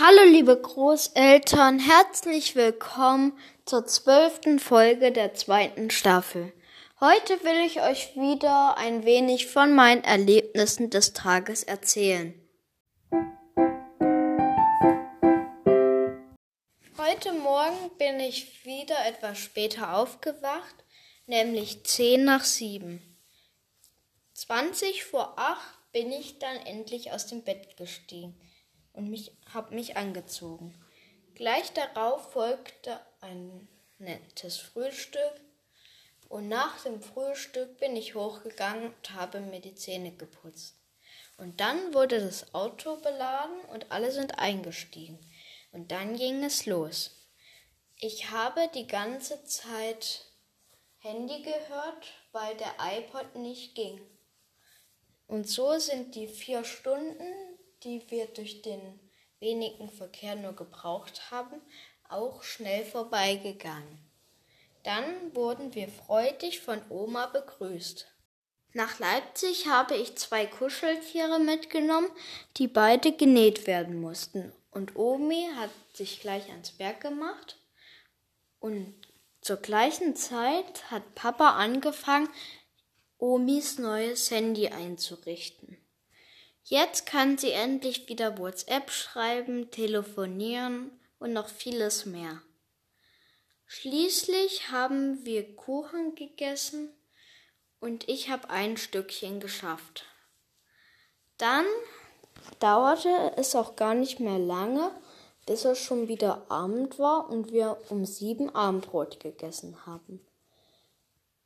Hallo liebe Großeltern, herzlich willkommen zur zwölften Folge der zweiten Staffel. Heute will ich euch wieder ein wenig von meinen Erlebnissen des Tages erzählen. Heute Morgen bin ich wieder etwas später aufgewacht, nämlich zehn nach sieben. Zwanzig vor acht bin ich dann endlich aus dem Bett gestiegen und mich, habe mich angezogen. Gleich darauf folgte ein nettes Frühstück und nach dem Frühstück bin ich hochgegangen und habe mir die Zähne geputzt. Und dann wurde das Auto beladen und alle sind eingestiegen. Und dann ging es los. Ich habe die ganze Zeit Handy gehört, weil der iPod nicht ging. Und so sind die vier Stunden, die wir durch den wenigen Verkehr nur gebraucht haben, auch schnell vorbeigegangen. Dann wurden wir freudig von Oma begrüßt. Nach Leipzig habe ich zwei Kuscheltiere mitgenommen, die beide genäht werden mussten. Und Omi hat sich gleich ans Berg gemacht. Und zur gleichen Zeit hat Papa angefangen, Omis neues Handy einzurichten. Jetzt kann sie endlich wieder WhatsApp schreiben, telefonieren und noch vieles mehr. Schließlich haben wir Kuchen gegessen und ich habe ein Stückchen geschafft. Dann dauerte es auch gar nicht mehr lange, bis es schon wieder Abend war und wir um sieben Abendbrot gegessen haben.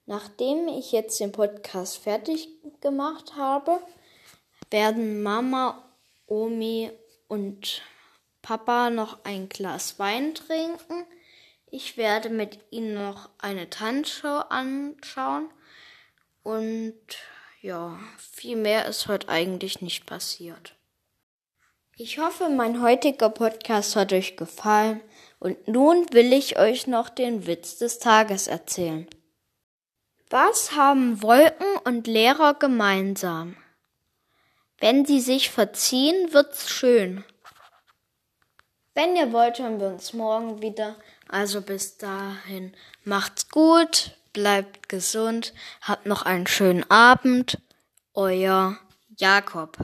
Nachdem ich jetzt den Podcast fertig gemacht habe, werden Mama, Omi und Papa noch ein Glas Wein trinken. Ich werde mit ihnen noch eine Tanzshow anschauen. Und ja, viel mehr ist heute eigentlich nicht passiert. Ich hoffe, mein heutiger Podcast hat euch gefallen. Und nun will ich euch noch den Witz des Tages erzählen. Was haben Wolken und Lehrer gemeinsam? Wenn sie sich verziehen, wird's schön. Wenn ihr wollt, hören wir uns morgen wieder. Also bis dahin, macht's gut, bleibt gesund, habt noch einen schönen Abend. Euer Jakob.